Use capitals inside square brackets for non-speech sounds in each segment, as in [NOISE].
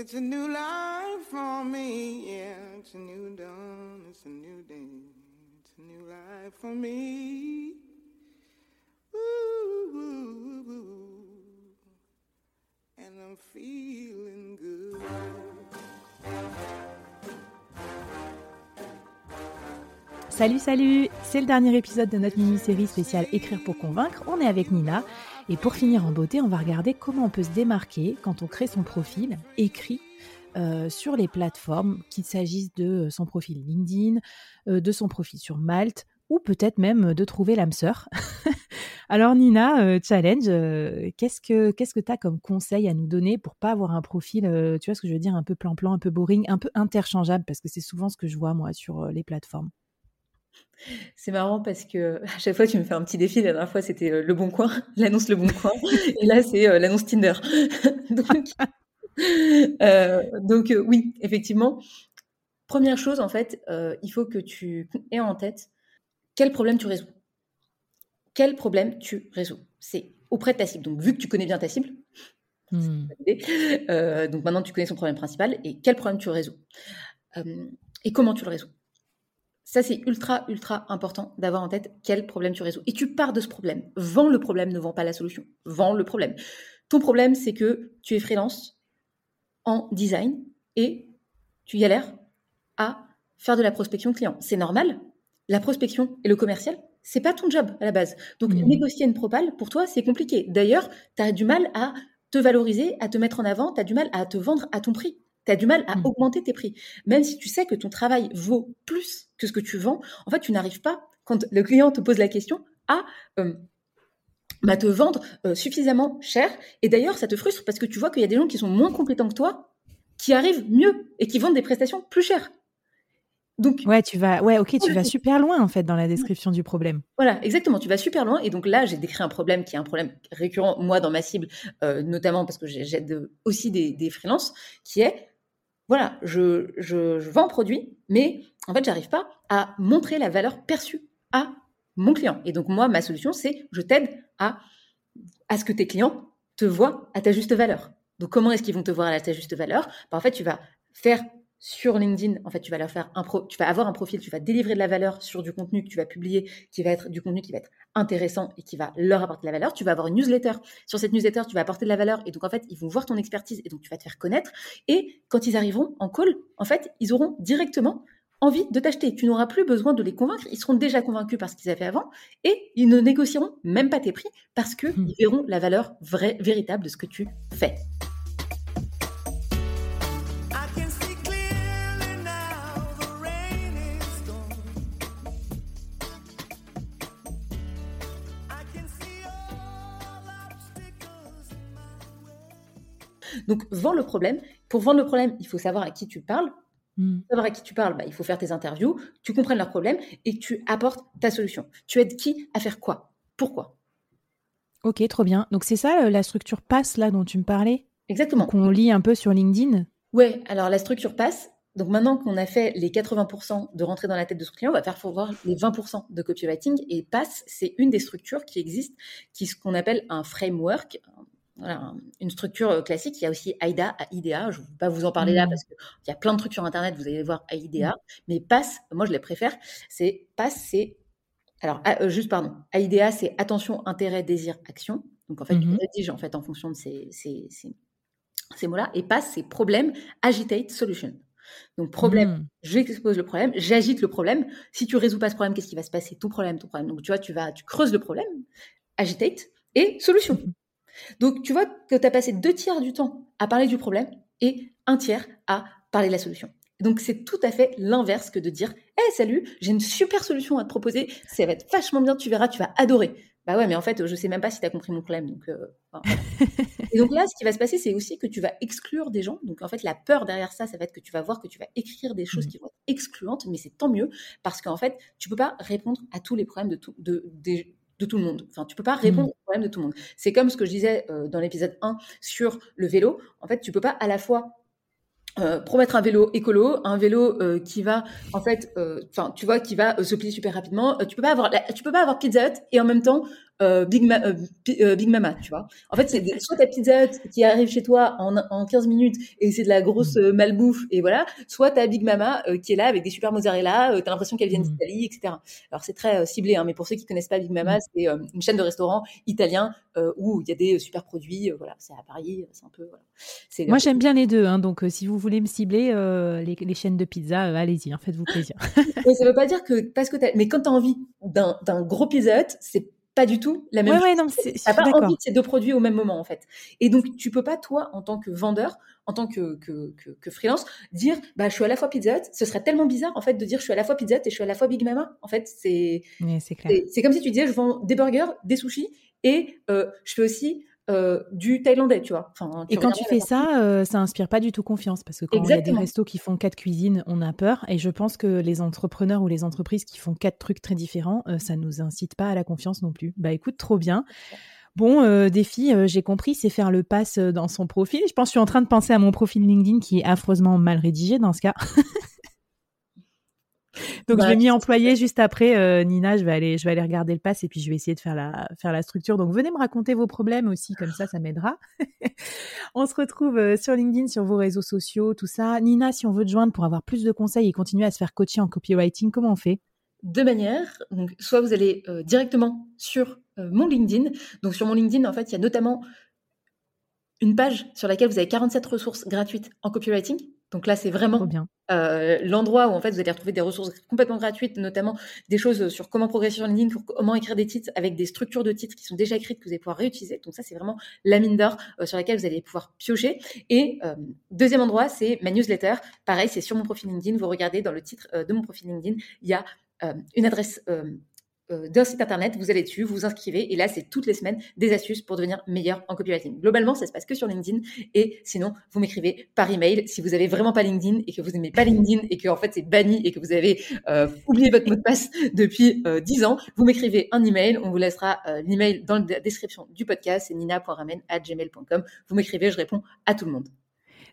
It's a new life for me, yeah. It's a new dawn, it's a new day. It's a new life for me. Ooh, ooh. And I'm feeling good. Salut, salut C'est le dernier épisode de notre mini-série spéciale Écrire pour convaincre. On est avec Nina. Et pour finir en beauté, on va regarder comment on peut se démarquer quand on crée son profil écrit euh, sur les plateformes, qu'il s'agisse de son profil LinkedIn, euh, de son profil sur Malte, ou peut-être même de trouver l'âme sœur. [LAUGHS] Alors Nina, euh, challenge, qu'est-ce que qu'est-ce que tu as comme conseil à nous donner pour pas avoir un profil, tu vois ce que je veux dire, un peu plan-plan, un peu boring, un peu interchangeable, parce que c'est souvent ce que je vois moi sur les plateformes? C'est marrant parce que [LAUGHS] à chaque fois tu me fais un petit défi. La dernière fois c'était euh, le bon coin, [LAUGHS] l'annonce le bon coin, et là c'est euh, l'annonce Tinder. [LAUGHS] donc, euh, donc oui, effectivement. Première chose en fait, il faut que tu aies en tête quel problème tu résous. Quel problème tu résous C'est auprès de ta cible. Donc vu que tu connais bien ta cible, hmm. donc maintenant tu connais son problème principal et quel problème tu résous et comment tu le résous. Ça, c'est ultra, ultra important d'avoir en tête quel problème tu résous. Et tu pars de ce problème. Vends le problème, ne vends pas la solution. Vends le problème. Ton problème, c'est que tu es freelance en design et tu galères à faire de la prospection client. C'est normal. La prospection et le commercial, c'est pas ton job à la base. Donc, mmh. négocier une propale, pour toi, c'est compliqué. D'ailleurs, tu as du mal à te valoriser, à te mettre en avant, tu as du mal à te vendre à ton prix tu as du mal à mmh. augmenter tes prix. Même si tu sais que ton travail vaut plus que ce que tu vends, en fait, tu n'arrives pas, quand le client te pose la question, à euh, bah, te vendre euh, suffisamment cher. Et d'ailleurs, ça te frustre parce que tu vois qu'il y a des gens qui sont moins compétents que toi, qui arrivent mieux et qui vendent des prestations plus chères. Donc, ouais, tu vas, ouais, ok, tu vas super loin en fait dans la description du problème. Voilà, exactement, tu vas super loin. Et donc là, j'ai décrit un problème qui est un problème récurrent, moi, dans ma cible, euh, notamment parce que j'aide aussi des, des freelances, qui est voilà, je, vends un produit, mais en fait, j'arrive pas à montrer la valeur perçue à mon client. Et donc, moi, ma solution, c'est je t'aide à, à ce que tes clients te voient à ta juste valeur. Donc, comment est-ce qu'ils vont te voir à ta juste valeur? Bah, En fait, tu vas faire sur LinkedIn, en fait, tu vas leur faire un pro, tu vas avoir un profil, tu vas délivrer de la valeur sur du contenu que tu vas publier, qui va être du contenu qui va être intéressant et qui va leur apporter de la valeur. Tu vas avoir une newsletter. Sur cette newsletter, tu vas apporter de la valeur et donc en fait, ils vont voir ton expertise et donc tu vas te faire connaître. Et quand ils arriveront en call, en fait, ils auront directement envie de t'acheter. Tu n'auras plus besoin de les convaincre. Ils seront déjà convaincus par ce qu'ils avaient avant et ils ne négocieront même pas tes prix parce qu'ils mmh. verront la valeur vraie, véritable de ce que tu fais. Donc, vends le problème. Pour vendre le problème, il faut savoir à qui tu parles. Hmm. Pour savoir à qui tu parles, bah, il faut faire tes interviews, tu comprennes leur problème et tu apportes ta solution. Tu aides qui à faire quoi? Pourquoi? Ok, trop bien. Donc, c'est ça euh, la structure passe là dont tu me parlais? Exactement. Qu'on lit un peu sur LinkedIn? Ouais, alors la structure passe. Donc maintenant qu'on a fait les 80% de rentrer dans la tête de son client, on va faire voir les 20% de copywriting. Et passe, c'est une des structures qui existent, qui ce qu'on appelle un framework, voilà, une structure euh, classique. Il y a aussi AIDA, AIDA. Je ne vais pas vous en parler là mmh. parce qu'il y a plein de trucs sur Internet, vous allez voir AIDA. Mmh. Mais PASS, moi je les préfère. C'est PASS, c'est. Alors, euh, juste pardon. AIDA, c'est attention, intérêt, désir, action. Donc en fait, mmh. rédige en, fait, en fonction de ces, ces, ces, mots-là. Et PASS, c'est problème, agitate, solution. Donc problème, j'expose le problème, j'agite le problème. Si tu résous pas ce problème, qu'est-ce qui va se passer? Ton problème, ton problème. Donc tu vois, tu vas, tu creuses le problème, agitate et solution. Donc, tu vois que tu as passé deux tiers du temps à parler du problème et un tiers à parler de la solution. Donc, c'est tout à fait l'inverse que de dire Hé, salut, j'ai une super solution à te proposer, ça va être vachement bien, tu verras, tu vas adorer. Bah ouais, mais en fait, je sais même pas si tu as compris mon problème. Donc, euh, [LAUGHS] et donc là, ce qui va se passer, c'est aussi que tu vas exclure des gens. Donc en fait, la peur derrière ça, ça va être que tu vas voir que tu vas écrire des choses mmh. qui vont être excluantes, mais c'est tant mieux parce qu'en fait, tu peux pas répondre à tous les problèmes de tout, de, de tout le monde. Enfin, tu peux pas répondre mmh. aux problèmes de tout le monde. C'est comme ce que je disais euh, dans l'épisode 1 sur le vélo. En fait, tu peux pas à la fois euh, promettre un vélo écolo, un vélo euh, qui va en fait, enfin tu vois, qui va se plier super rapidement. tu peux pas avoir, tu peux pas avoir Pizza Hut et en même temps euh, Big, euh, euh, Big Mama, tu vois. En fait, c'est soit ta pizza qui arrive chez toi en, en 15 minutes et c'est de la grosse mm. malbouffe et voilà, soit ta Big Mama qui est là avec des super mozzarella, tu t'as l'impression qu'elle vient mm. d'Italie, etc. Alors c'est très ciblé, hein, mais pour ceux qui connaissent pas Big Mama, mm. c'est une chaîne de restaurants italien où il y a des super produits. voilà, c'est à Paris, c'est un peu. Voilà. Moi, j'aime bien les deux, hein, donc si vous voulez me cibler les, les, chaînes de pizza, allez-y, hein, faites-vous plaisir. [LAUGHS] mais ça veut pas dire que parce que mais quand tu as envie d'un gros pizza c'est pas du tout la même ouais, chose. Ouais, t'as pas envie de ces deux produits au même moment en fait. Et donc tu peux pas toi en tant que vendeur, en tant que, que, que, freelance, dire bah je suis à la fois Pizza Hut. Ce serait tellement bizarre en fait de dire je suis à la fois Pizza Hut et je suis à la fois Big Mama. En fait c'est c'est comme si tu disais je vends des burgers, des sushis et euh, je fais aussi euh, du thaïlandais, tu vois. et quand tu fais ça, euh, ça inspire pas du tout confiance parce que quand il y a des restos qui font quatre cuisines, on a peur. Et je pense que les entrepreneurs ou les entreprises qui font quatre trucs très différents, euh, ça nous incite pas à la confiance non plus. Bah écoute, trop bien. Bon, défi, j'ai compris, c'est faire le pass dans son profil. Je pense que je suis en train de penser à mon profil LinkedIn qui est affreusement mal rédigé dans ce cas. [LAUGHS] Donc je bah, vais m'y employer juste après. Euh, Nina, je vais aller, je vais aller regarder le pass et puis je vais essayer de faire la, faire la structure. Donc venez me raconter vos problèmes aussi, comme ça, ça m'aidera. [LAUGHS] on se retrouve euh, sur LinkedIn, sur vos réseaux sociaux, tout ça. Nina, si on veut te joindre pour avoir plus de conseils et continuer à se faire coacher en copywriting, comment on fait? Deux manières. Donc soit vous allez euh, directement sur mon LinkedIn. Donc sur mon LinkedIn, en fait, il y a notamment une page sur laquelle vous avez 47 ressources gratuites en copywriting. Donc là, c'est vraiment euh, l'endroit où en fait vous allez retrouver des ressources complètement gratuites, notamment des choses sur comment progresser sur LinkedIn, comment écrire des titres avec des structures de titres qui sont déjà écrites que vous allez pouvoir réutiliser. Donc ça, c'est vraiment la mine d'or euh, sur laquelle vous allez pouvoir piocher. Et euh, deuxième endroit, c'est ma newsletter. Pareil, c'est sur mon profil LinkedIn. Vous regardez dans le titre de mon profil LinkedIn, il y a une adresse euh, d'un site internet, vous allez dessus, vous vous inscrivez, et là, c'est toutes les semaines des astuces pour devenir meilleur en copywriting. Globalement, ça se passe que sur LinkedIn, et sinon, vous m'écrivez par email. Si vous avez vraiment pas LinkedIn et que vous n'aimez pas LinkedIn et que en fait c'est banni et que vous avez euh, oublié votre mot de passe depuis euh, 10 ans, vous m'écrivez un email. On vous laissera euh, l'email dans la description du podcast. C'est nina.ramen@gmail.com. Vous m'écrivez, je réponds à tout le monde.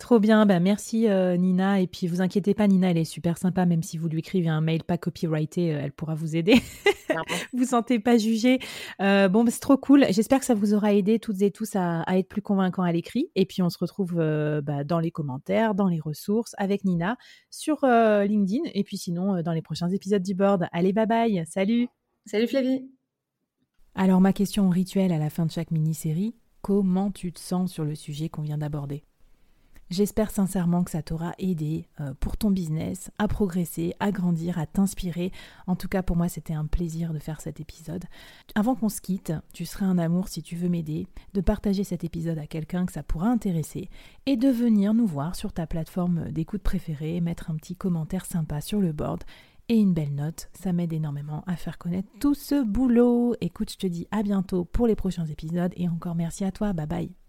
Trop bien, bah merci euh, Nina. Et puis vous inquiétez pas, Nina, elle est super sympa, même si vous lui écrivez un mail pas copyrighté, euh, elle pourra vous aider. [LAUGHS] vous sentez pas jugé. Euh, bon, bah, c'est trop cool. J'espère que ça vous aura aidé toutes et tous à, être plus convaincants à l'écrit. Et puis on se retrouve bah, dans les commentaires, dans les ressources, avec Nina sur LinkedIn. Et puis sinon, dans les prochains épisodes du board. Allez, bye bye. Salut. Salut Flavie. Alors ma question rituelle à la fin de chaque mini-série, comment tu te sens sur le sujet qu'on vient d'aborder? J'espère sincèrement que ça t'aura aidé euh, pour ton business à progresser, à grandir, à t'inspirer. En tout cas, pour moi, c'était un plaisir de faire cet épisode. Avant qu'on se quitte, tu serais un amour si tu veux m'aider, de partager cet épisode à quelqu'un que ça pourra intéresser et de venir nous voir sur ta plateforme d'écoute préférée, mettre un petit commentaire sympa sur le board et une belle note. Ça m'aide énormément à faire connaître tout ce boulot. Écoute, je te dis à bientôt pour les prochains épisodes et encore merci à toi. Bye bye.